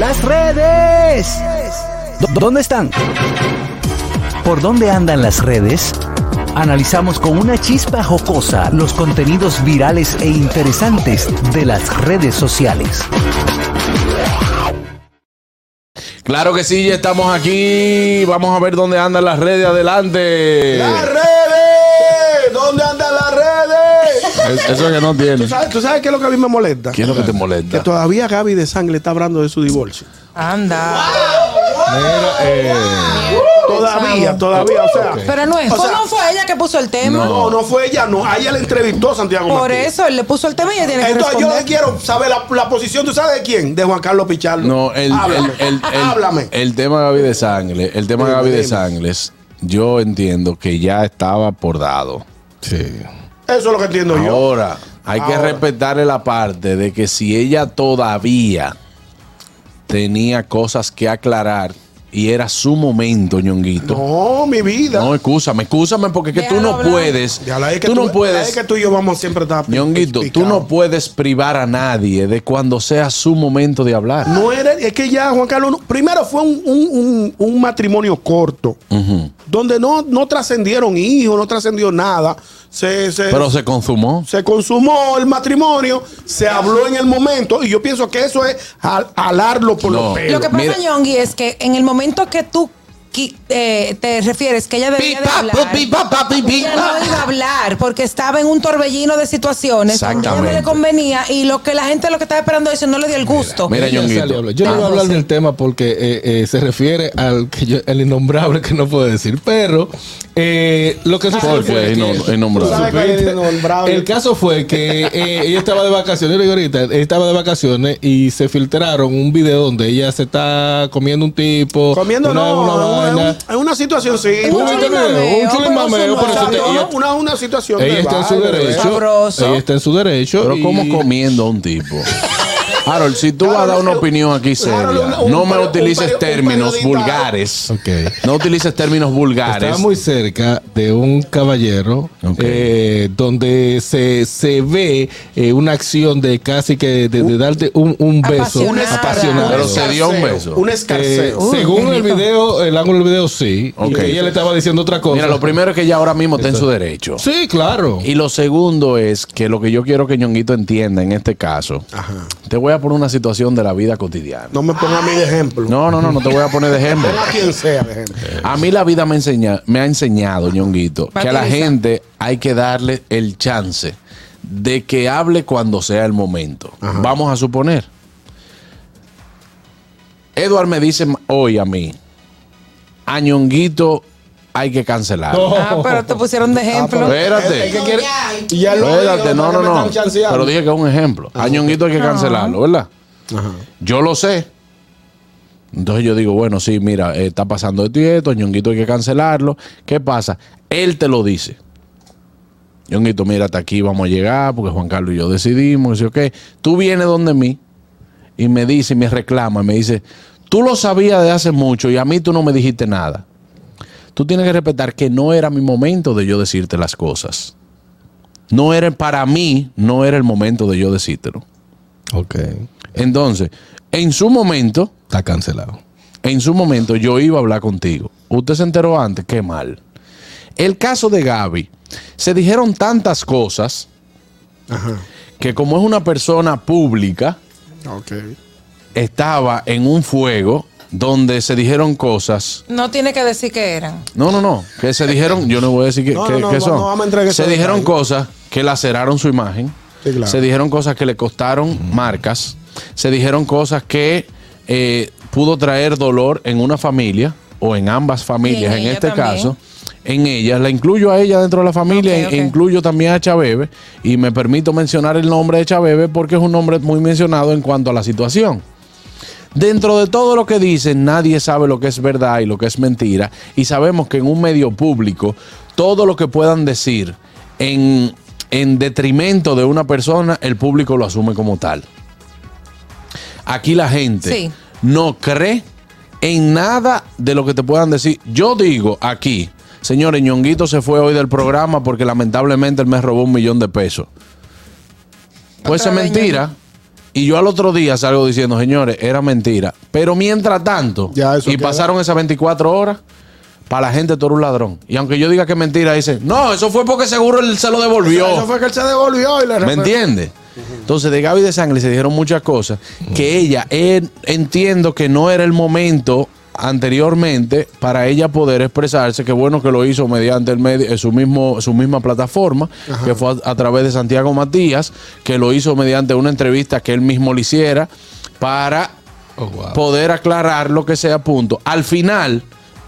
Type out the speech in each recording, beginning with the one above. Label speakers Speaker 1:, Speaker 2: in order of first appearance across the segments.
Speaker 1: Las redes. ¿Dónde están? ¿Por dónde andan las redes? Analizamos con una chispa jocosa los contenidos virales e interesantes de las redes sociales.
Speaker 2: Claro que sí, ya estamos aquí. Vamos a ver dónde andan las redes. Adelante.
Speaker 3: ¡Las redes!
Speaker 2: Es- Eso es que no tiene.
Speaker 3: ¿Tú sabes, tú sabes qué es lo que a mí me molesta?
Speaker 2: ¿Qué es lo que te
Speaker 3: Que
Speaker 2: molesta?
Speaker 3: todavía Gaby de Sangre está hablando de su divorcio.
Speaker 4: Anda.
Speaker 5: Mira, eh,
Speaker 3: Todavía, todavía, o sea.
Speaker 4: Pero no es.
Speaker 3: O sea,
Speaker 4: no fue ella que puso el tema.
Speaker 3: No, no fue ella, no. A ella le entrevistó Santiago
Speaker 4: Por eso él le puso el tema y ella tiene que
Speaker 3: Entonces yo quiero saber la, la posición, ¿tú sabes de quién? De Juan Carlos Pichardo.
Speaker 2: No, el,
Speaker 3: Háblame.
Speaker 2: el, el, el-
Speaker 3: Háblame.
Speaker 2: el tema Gaby de Sangre, el tema
Speaker 3: Dime,
Speaker 2: Gaby de
Speaker 3: dime.
Speaker 2: Sangles, yo entiendo que ya estaba por dado.
Speaker 5: sí.
Speaker 3: Eso es lo que entiendo yo.
Speaker 2: Ahora, hay que respetarle la parte de que si ella todavía tenía cosas que aclarar y era su momento, ñonguito.
Speaker 3: No, mi vida.
Speaker 2: No, excúsame, excúsame porque es que tú no
Speaker 4: hablar.
Speaker 2: puedes.
Speaker 3: Ya la es que
Speaker 2: tú no puedes.
Speaker 3: Es que tú y yo vamos siempre a estar.
Speaker 2: Ñonguito, tú no puedes privar a nadie de cuando sea su momento de hablar.
Speaker 3: No era, es que ya Juan Carlos, no- primero fue un, un- un- un matrimonio corto, donde no, no trascendieron hijos, no trascendió nada. Se, se,
Speaker 2: Pero se consumó.
Speaker 3: se consumó el matrimonio, se habló en el momento, y yo pienso que eso es al- alarlo por
Speaker 2: No.
Speaker 3: los pelos.
Speaker 4: Lo que pasa,
Speaker 2: Mira.
Speaker 4: Ñongui, es que en el momento que tú eh, te refieres que ella debía de hablar, ella no iba a hablar porque estaba en un torbellino de situaciones donde ella no le convenía y lo que la gente lo que estaba esperando eso no le dio el gusto.
Speaker 2: Mira,
Speaker 5: a hablar. Yo no voy a hablar del tema porque eh, eh, se refiere al que yo, el innombrable que no puedo decir. Pero eh, lo que sucedió fue que-
Speaker 2: innombrable.
Speaker 3: el innombrable-
Speaker 5: El caso fue que eh, ella estaba de vacaciones, yo le digo ahorita, ella estaba de vacaciones y se filtraron un video donde ella se está comiendo un tipo.
Speaker 3: Comiendo
Speaker 5: una,
Speaker 3: no,
Speaker 5: una vaina.
Speaker 3: en una situación sí.
Speaker 4: Es un
Speaker 5: Un
Speaker 4: chulimameo,
Speaker 3: una, una situación.
Speaker 5: Ella está en su derecho. Ella está en su derecho.
Speaker 2: Pero ¿cómo comiendo a un tipo? Harold, si tú vas a dar una opinión aquí seria,
Speaker 3: Harold, un- un
Speaker 2: no me utilices términos vulgares. No utilices términos vulgares.
Speaker 5: Estaba muy cerca de un caballero eh, donde se, se ve eh, una acción de casi que de, de darte un, un beso
Speaker 4: Apasionada.
Speaker 5: apasionado.
Speaker 2: Pero se dio un beso.
Speaker 3: Un
Speaker 5: Eh, según el video, el ángulo del video sí.
Speaker 2: Ok.
Speaker 5: Y que ella le estaba diciendo otra cosa.
Speaker 2: Mira, lo primero es que ella ahora mismo está en su derecho.
Speaker 5: Sí, claro.
Speaker 2: Y lo segundo es que lo que yo quiero que Ñonguito entienda en este caso,
Speaker 3: Ajá.
Speaker 2: te voy a poner una situación de la vida cotidiana.
Speaker 3: No me ponga a mí de ejemplo.
Speaker 2: No, no, no, no te voy a poner de ejemplo.
Speaker 3: A quien sea de ejemplo.
Speaker 2: A mí la vida me, enseña, me ha enseñado, Ñonguito, que a la gente hay que darle el chance de que hable cuando sea el momento. Vamos a suponer. Edward me dice hoy a mí, a Ñonguito hay que cancelarlo.
Speaker 4: Ah, pero te pusieron de ejemplo.
Speaker 2: Espérate.
Speaker 3: Es que quiere- y ya lo
Speaker 2: Espérate,
Speaker 3: digo,
Speaker 2: no,
Speaker 3: para
Speaker 2: no, no.
Speaker 3: chanceando.
Speaker 2: Pero dije que es un ejemplo. A Ñonguito hay que cancelarlo, ¿verdad? Yo lo sé. Entonces yo digo, bueno, sí, mira, eh, está pasando esto y esto, Ñonguito hay que cancelarlo. ¿Qué pasa? Él te lo dice. Ñonguito, mira, hasta aquí vamos a llegar porque Juan Carlos y yo decidimos. Ok, tú vienes donde mí y me dice, y me reclama, me dice, tú lo sabías de hace mucho y a mí tú no me dijiste nada. Tú tienes que respetar que no era mi momento de yo decirte las cosas. No era para mí, no era el momento de yo decírtelo.
Speaker 5: Ok.
Speaker 2: Entonces, en su momento,
Speaker 5: Está cancelado.
Speaker 2: en su momento yo iba a hablar contigo. Usted se enteró antes, qué mal. El caso de Gaby, se dijeron tantas cosas que como es una persona pública,
Speaker 3: Ok.
Speaker 2: estaba en un fuego donde se dijeron cosas.
Speaker 4: No tiene que decir que eran.
Speaker 2: No, no, no. Que se dijeron, yo no voy a decir que,
Speaker 3: No,
Speaker 2: que-
Speaker 3: no, no,
Speaker 2: que
Speaker 3: no,
Speaker 2: son.
Speaker 3: no vamos a
Speaker 2: se dijeron cosas que laceraron su imagen.
Speaker 3: Sí, claro.
Speaker 2: Se dijeron cosas que le costaron marcas. Se dijeron cosas que eh, pudo traer dolor en una familia o en ambas familias,
Speaker 4: en
Speaker 2: este
Speaker 4: también.
Speaker 2: caso. En ella, la incluyo a ella dentro de la familia, e incluyo también a Chabebe y me permito mencionar el nombre de Chabebe porque es un nombre muy mencionado en cuanto a la situación. Dentro de todo lo que dicen, nadie sabe lo que es verdad y lo que es mentira. Y sabemos que en un medio público, todo lo que puedan decir en, en detrimento de una persona, el público lo asume como tal. Aquí la gente
Speaker 4: Sí.
Speaker 2: no cree en nada de lo que te puedan decir. Yo digo aquí, señores, Ñonguito se fue hoy del programa porque lamentablemente él me robó un millón de pesos. Puede ser mentira, Y yo al otro día salgo diciendo, señores, era mentira. Pero mientras tanto,
Speaker 3: Ya,
Speaker 2: y
Speaker 3: queda.
Speaker 2: pasaron esas 24 horas, para la gente tú eres un ladrón. Y aunque yo diga que es mentira, dicen, no, eso fue porque seguro él se lo devolvió.
Speaker 3: Eso fue que él se devolvió y le
Speaker 2: ¿Me entiendes? Entonces, de Gaby de Sangre se dijeron muchas cosas que ella, entiendo que no era el momento anteriormente para ella poder expresarse, que bueno que lo hizo mediante el medio, eh, su, mismo, su misma plataforma, que fue a, a través de Santiago Matías, que lo hizo mediante una entrevista que él mismo le hiciera para
Speaker 5: Oh, wow.
Speaker 2: poder aclarar lo que sea punto. Al final,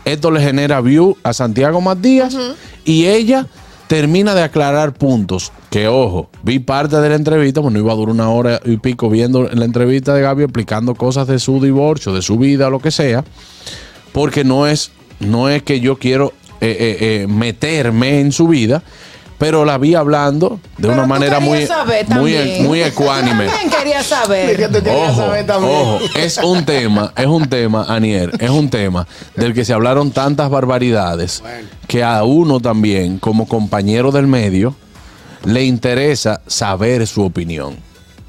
Speaker 2: esto le genera view a Santiago Matías y ella termina de aclarar puntos. Que ojo, vi parte de la entrevista, bueno, iba a durar una hora y pico viendo la entrevista de Gaby explicando cosas de su divorcio, de su vida, lo que sea, porque no es, no es que yo quiero eh, eh, eh, meterme en su vida. Pero la vi hablando de
Speaker 4: Pero
Speaker 2: una manera muy,
Speaker 4: saber
Speaker 2: muy, muy ecuánime.
Speaker 4: Yo quería
Speaker 3: Que
Speaker 4: saber.
Speaker 2: Ojo,
Speaker 3: saber también.
Speaker 2: ojo, es un tema, es un tema, Anier, es un tema del que se hablaron tantas barbaridades que a uno también, como compañero del medio, le interesa saber su opinión.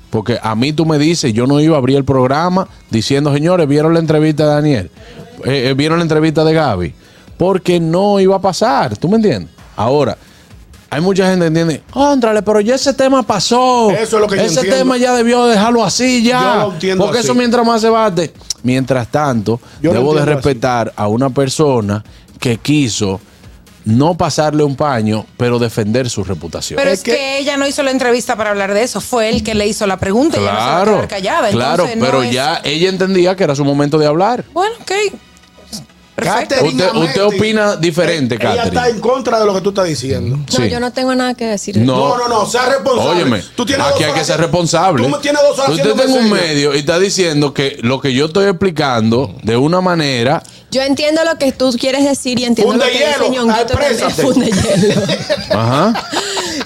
Speaker 2: Porque a mí tú me dices, yo no iba a abrir el programa diciendo, señores, ¿vieron la entrevista de Daniel? Eh, eh, ¿Vieron la entrevista de Gaby? Porque no iba a pasar, ¿tú me entiendes? Ahora, hay mucha gente que entiende, contrale, pero ya ese tema pasó.
Speaker 3: Eso es lo que yo
Speaker 2: Ese
Speaker 3: entiendo.
Speaker 2: tema ya debió dejarlo así ya.
Speaker 3: Yo lo entiendo
Speaker 2: Porque
Speaker 3: así.
Speaker 2: eso mientras más se bate. Mientras tanto,
Speaker 3: Yo lo
Speaker 2: debo de
Speaker 3: entiendo así.
Speaker 2: respetar a una persona que quiso no pasarle un paño, pero defender su reputación.
Speaker 4: Pero
Speaker 3: Es
Speaker 4: es que,
Speaker 3: que-
Speaker 4: ella no hizo la entrevista para hablar de eso. Fue él que le hizo la pregunta. y ella no se va a
Speaker 2: claro,
Speaker 4: quedar callada.
Speaker 2: claro,
Speaker 4: Entonces, no
Speaker 2: pero
Speaker 4: es-
Speaker 2: ya ella entendía que era su momento de hablar.
Speaker 4: Bueno, ok. Perfecto.
Speaker 2: Usted- usted opina diferente,
Speaker 3: Ella
Speaker 2: Catherine.
Speaker 3: está en contra de lo que tú estás diciendo.
Speaker 6: No,
Speaker 2: Sí.
Speaker 6: yo no tengo nada que decir.
Speaker 2: No.
Speaker 3: No, no, no, sea responsable.
Speaker 2: Óyeme,
Speaker 3: Tú tienes
Speaker 2: aquí hay que ser responsable.
Speaker 3: Tú tienes dos horas
Speaker 2: Usted en un medio y está diciendo que lo que yo estoy explicando de una manera
Speaker 6: Yo entiendo lo que tú quieres decir y entiendo
Speaker 3: Funde
Speaker 6: lo que
Speaker 3: hielo,
Speaker 6: dice Ñonguito también. Funde hielo.
Speaker 2: Ajá.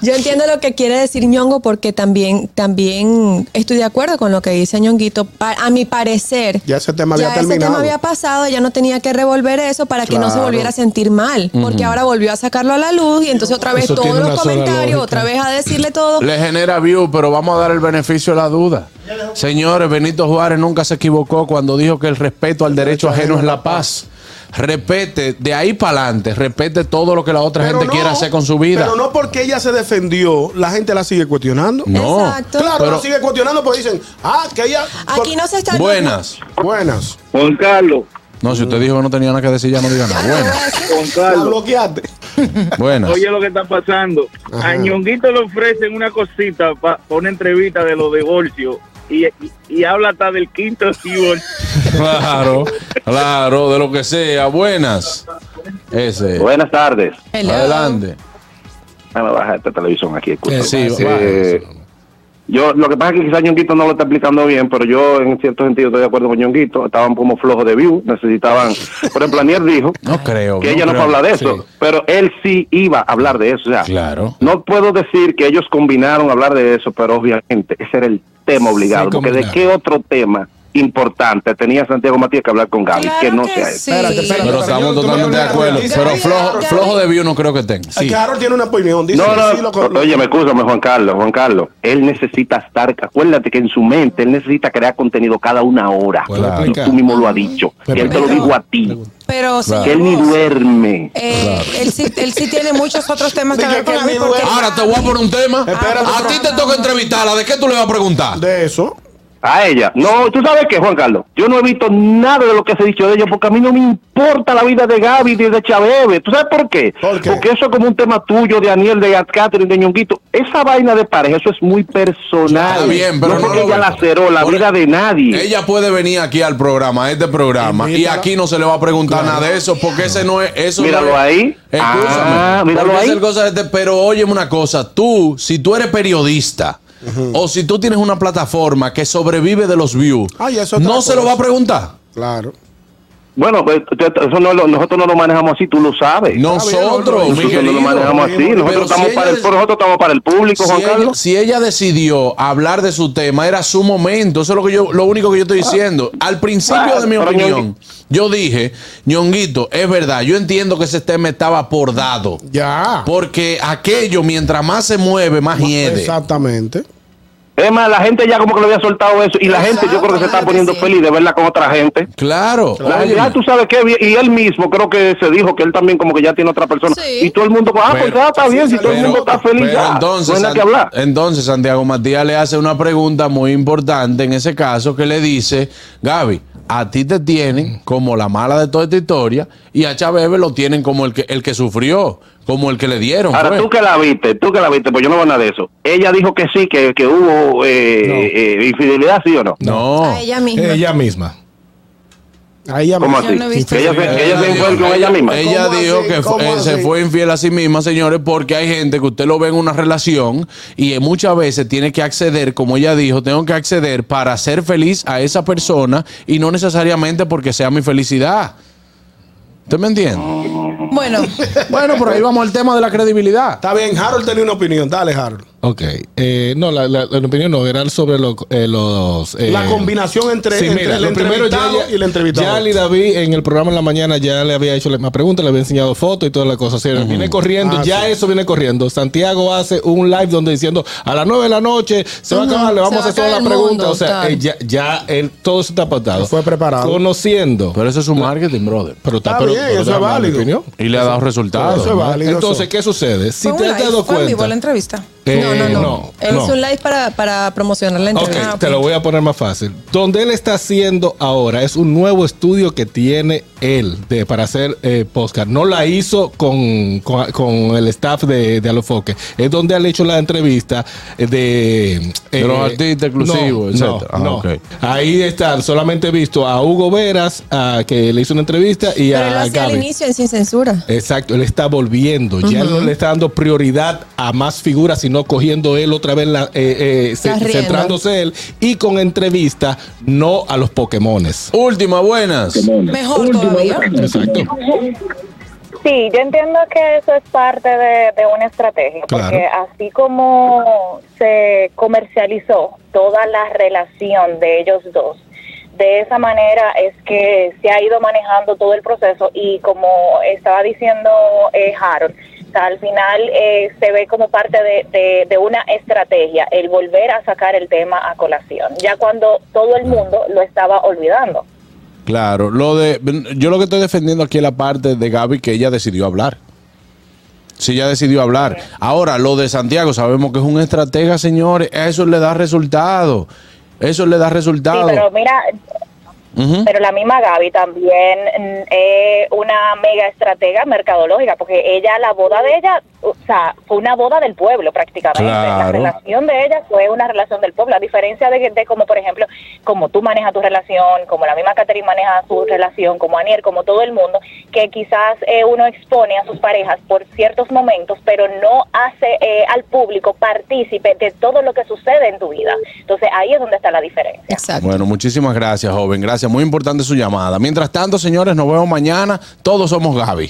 Speaker 6: Yo entiendo lo que quiere decir Ñongo porque también, también estoy de acuerdo con lo que dice Ñonguito. A mi parecer,
Speaker 3: Ya ese tema había
Speaker 6: ya ese
Speaker 3: terminado.
Speaker 6: tema había pasado, ella no tenía que revolver eso para que no se volviera a sentir mal. Porque ahora volvió a sacarlo a la luz y entonces otra vez
Speaker 5: Eso
Speaker 6: todos los comentarios, otra vez a decirle todo.
Speaker 2: Le genera view, pero vamos a dar el beneficio de la duda. Señores, Benito Juárez nunca se equivocó cuando dijo que el respeto al derecho ajeno es la paz. Repete, de ahí para adelante, repete todo lo que la otra
Speaker 3: Pero
Speaker 2: gente
Speaker 3: no,
Speaker 2: quiere hacer con su vida.
Speaker 3: Pero no porque ella se defendió, la gente la sigue cuestionando.
Speaker 2: No.
Speaker 6: Exacto.
Speaker 3: Claro,
Speaker 2: Pero-
Speaker 3: la sigue cuestionando porque dicen, ah, que ella.
Speaker 6: Aquí no se está.
Speaker 2: Buenas.
Speaker 3: Buenas.
Speaker 7: Juan Carlos,
Speaker 2: No, si usted dijo que no tenía nada que decir, ya no diga nada. Buenas.
Speaker 7: Juan Carlos,
Speaker 3: bloqueaste.
Speaker 2: Buenas.
Speaker 7: oye lo que está pasando.
Speaker 3: Ajá.
Speaker 7: A Ñonguito le ofrecen una cosita para una entrevista de los divorcios y, y, y habla hasta del quinto divorcio.
Speaker 2: Claro, claro, de lo que sea. Buenas. Ese.
Speaker 8: Buenas tardes.
Speaker 6: Hello.
Speaker 2: Adelante.
Speaker 8: Déjame bajar esta televisión aquí.
Speaker 5: Eh,
Speaker 2: Sí,
Speaker 5: sí,
Speaker 2: va.
Speaker 8: Eh, yo, lo que pasa es que quizás Ñonguito no lo está explicando bien, pero yo en cierto sentido estoy de acuerdo con Ñonguito. Estaban como flojos de view, necesitaban. Por ejemplo, Anier dijo
Speaker 2: No creo.
Speaker 8: que ella no
Speaker 2: creo.
Speaker 8: fue a hablar de eso,
Speaker 5: Sí.
Speaker 8: pero él sí iba a hablar de eso. O sea,
Speaker 2: Claro.
Speaker 8: no puedo decir que ellos combinaron hablar de eso, pero obviamente ese era el tema obligado.
Speaker 5: Sí,
Speaker 8: porque de qué otro tema importante tenía Santiago Matías que hablar con Gaby,
Speaker 4: Claro
Speaker 8: que no
Speaker 4: que
Speaker 8: sea eso.
Speaker 4: sí.
Speaker 3: Espérate, espérate.
Speaker 2: Pero estamos totalmente
Speaker 3: me-
Speaker 2: de acuerdo. Pero flojo,
Speaker 4: Gaby.
Speaker 2: flojo de view no creo que tenga.
Speaker 3: Sí. Carol tiene una opinión. Dice
Speaker 8: No, no,
Speaker 3: sí, lo-
Speaker 8: oye, me escúchame, Juan Carlos, Juan Carlos. Él necesita estar, acuérdate que en su mente él necesita crear contenido cada una hora.
Speaker 5: ¿Puedo
Speaker 8: Y
Speaker 5: explicar?
Speaker 8: tú mismo lo has dicho.
Speaker 5: Pero-
Speaker 8: Y él te lo dijo a ti.
Speaker 4: Pero,
Speaker 8: Que él ni duerme.
Speaker 4: eh, él, sí, él sí tiene muchos otros temas que
Speaker 3: duerme.
Speaker 2: Ahora te voy a poner un tema.
Speaker 3: Espérate,
Speaker 2: a ti te toca entrevistarla. ¿De qué tú le vas a preguntar?
Speaker 3: De eso.
Speaker 8: A ella. No, tú sabes qué, Juan Carlos. Yo no he visto nada de lo que se ha dicho de ella porque a mí no me importa la vida de Gaby ni de Chabebe. ¿Tú sabes por qué?
Speaker 3: ¿Por qué?
Speaker 8: Porque eso es como un tema tuyo, de Aniel, de Catherine, de Ñonguito. Esa vaina de pareja, eso es muy personal.
Speaker 2: Está bien, pero
Speaker 8: no,
Speaker 2: no
Speaker 8: porque
Speaker 2: lo
Speaker 8: ella laceró la
Speaker 2: Por-
Speaker 8: vida de nadie.
Speaker 2: Ella puede venir aquí al programa, a este programa, y aquí no se le va a preguntar nada de eso, porque ese no es. Eso no
Speaker 8: Míralo
Speaker 2: es-
Speaker 8: ahí.
Speaker 2: Escúchame.
Speaker 8: Ah, míralo ahí.
Speaker 2: es el cosa de- pero óyeme una cosa, tú, si tú eres periodista, o si tú tienes una plataforma que sobrevive de los views,
Speaker 3: Ay,
Speaker 2: no se lo va a preguntar.
Speaker 3: Claro.
Speaker 8: Bueno, pues, eso no, lo- nosotros no lo manejamos así, tú lo sabes.
Speaker 2: Nosotros, mi
Speaker 8: Nosotros no lo manejamos así. Nosotros, estamos
Speaker 2: si
Speaker 8: para el, nosotros estamos para el público,
Speaker 2: si
Speaker 8: Juan
Speaker 2: ella,
Speaker 8: Carlos.
Speaker 2: si ella decidió hablar de su tema, era su momento. Eso es lo que yo, lo único que yo estoy diciendo. Al principio
Speaker 8: Ah,
Speaker 2: de mi
Speaker 8: pero
Speaker 2: opinión, yo dije, ñonguito, es verdad, yo entiendo que ese tema estaba por dado.
Speaker 3: Ya.
Speaker 2: Porque aquello, mientras más se mueve, más hiede.
Speaker 3: Exactamente.
Speaker 8: Es más, la gente ya como que le había soltado eso y la gente yo creo que se está poniendo
Speaker 4: sí.
Speaker 8: feliz de verla con otra gente.
Speaker 2: Claro.
Speaker 8: La gente, ah, tú sabes qué bien. Y él mismo creo que se dijo que él también como que ya tiene otra persona.
Speaker 4: Sí.
Speaker 8: Y todo el mundo, ah, pues ya está bien, si todo el mundo está feliz
Speaker 2: pero
Speaker 8: ya.
Speaker 2: entonces,
Speaker 8: no hay nada que hablar.
Speaker 2: entonces Santiago Matías le hace una pregunta muy importante en ese caso que le dice, Gaby, a ti te tienen como la mala de toda esta historia y a Chávez lo tienen como el que, el que sufrió, como el que le dieron.
Speaker 8: Ahora,
Speaker 2: pues.
Speaker 8: tú que la viste, tú que la viste, pues yo no veo nada de eso. Ella dijo que sí, que, que hubo eh, eh, infidelidad, ¿sí o no?
Speaker 2: No.
Speaker 4: A ella misma.
Speaker 5: Ella misma.
Speaker 3: Me-
Speaker 8: ¿Cómo así?
Speaker 4: no
Speaker 8: Que ella, se, que ella se fue con ella misma.
Speaker 2: Ella
Speaker 3: ¿Cómo
Speaker 2: dijo
Speaker 3: así?
Speaker 2: que fue-
Speaker 3: ¿Cómo
Speaker 2: eh, se fue infiel a sí misma, señores, porque hay gente que usted lo ve en una relación y eh, muchas veces tiene que acceder, como ella dijo, tengo que acceder para ser feliz a esa persona y no necesariamente porque sea mi felicidad. ¿Usted me entiende?
Speaker 4: Bueno,
Speaker 2: Bueno, por ahí vamos al tema de la credibilidad.
Speaker 3: Está bien, Harold tenía una opinión. Dale, Harold.
Speaker 5: Ok. Eh, no, la, la- la opinión no, era sobre lo- eh, los... eh,
Speaker 3: La combinación entre,
Speaker 5: Sí,
Speaker 3: entre
Speaker 5: mira,
Speaker 3: el
Speaker 5: lo primero ya,
Speaker 3: y el entrevistado.
Speaker 5: ya Ali David en el programa en la mañana ya le había hecho la misma pregunta, le había enseñado fotos y toda la cosa. así, Viene corriendo,
Speaker 3: Ah,
Speaker 5: ya
Speaker 3: sí.
Speaker 5: eso viene corriendo. Santiago hace un live donde diciendo a las 9 de la noche se va a acabar, le
Speaker 6: se
Speaker 5: vamos
Speaker 6: va
Speaker 5: a hacer toda la
Speaker 6: acabar el
Speaker 5: pregunta.
Speaker 6: mundo,
Speaker 5: o sea, eh, ya, ya él, todo eso está apartado.
Speaker 3: Se fue preparado.
Speaker 5: Conociendo.
Speaker 2: Pero eso es su marketing, brother.
Speaker 5: Pero está,
Speaker 3: Está
Speaker 5: pero-
Speaker 3: bien,
Speaker 5: pero
Speaker 3: eso es válido.
Speaker 2: Y le ha dado resultados.
Speaker 3: Eso es válido.
Speaker 5: Entonces. ¿qué sucede? Si te has dado
Speaker 4: vivo
Speaker 5: cuenta.
Speaker 4: la entrevista.
Speaker 5: Eh,
Speaker 6: no, no, no.
Speaker 5: no,
Speaker 6: hizo un live para, para promocionar la entrevista.
Speaker 4: Ah,
Speaker 5: te lo voy a poner más fácil. Donde él está haciendo ahora es un nuevo estudio que tiene él de, para hacer eh, podcast. No la hizo con, con, con el staff de, de Alofoque. Es donde él ha hecho la entrevista eh, de...
Speaker 2: Los artistas exclusivos,
Speaker 5: no,
Speaker 2: etcétera. Ah,
Speaker 5: no.
Speaker 2: ok.
Speaker 5: Ahí están. Solamente he visto a Hugo Veras, a, que le hizo una entrevista, y
Speaker 6: Pero él lo
Speaker 5: a
Speaker 6: al inicio en Sin Censura.
Speaker 5: Exacto, él está volviendo. Ya él no le está dando prioridad a más figuras, sino cogiendo él otra vez, la, eh, eh, centrándose él y con entrevista, no a los Pokémones.
Speaker 2: Última, buenas.
Speaker 4: Mejor todavía.
Speaker 5: Exacto.
Speaker 9: Sí, yo entiendo que eso es parte de, de una estrategia,
Speaker 5: Claro.
Speaker 9: porque así como se comercializó toda la relación de ellos dos, de esa manera es que se ha ido manejando todo el proceso y como estaba diciendo eh, Harold, al final eh, se ve como parte de, de- una estrategia el volver a sacar el tema a colación, ya cuando todo el mundo lo estaba olvidando.
Speaker 2: Claro, lo de yo lo que estoy defendiendo aquí es la parte de Gaby que ella decidió hablar. Sí, ella decidió hablar. Ahora, lo de Santiago, sabemos que es un estratega, señores. Eso le da resultado. Eso le da
Speaker 9: Sí,
Speaker 2: resultado.
Speaker 9: pero mira. Pero la misma Gaby también mm, es una mega estratega mercadológica, porque ella, la boda de ella, o sea, fue una boda del pueblo prácticamente. La relación de ella fue una relación del pueblo, a diferencia de, de como, por ejemplo, como tú manejas tu relación, como la misma Catherine maneja su relación, como Aniel, como todo el mundo, que quizás eh, uno expone a sus parejas por ciertos momentos, pero no hace eh, al público partícipe de todo lo que sucede en tu vida. Entonces ahí es donde está la diferencia.
Speaker 6: Exacto.
Speaker 2: Bueno, muchísimas gracias, joven. Gracias. Muy importante su llamada. Mientras tanto, señores, nos vemos mañana. Todos somos Gaby.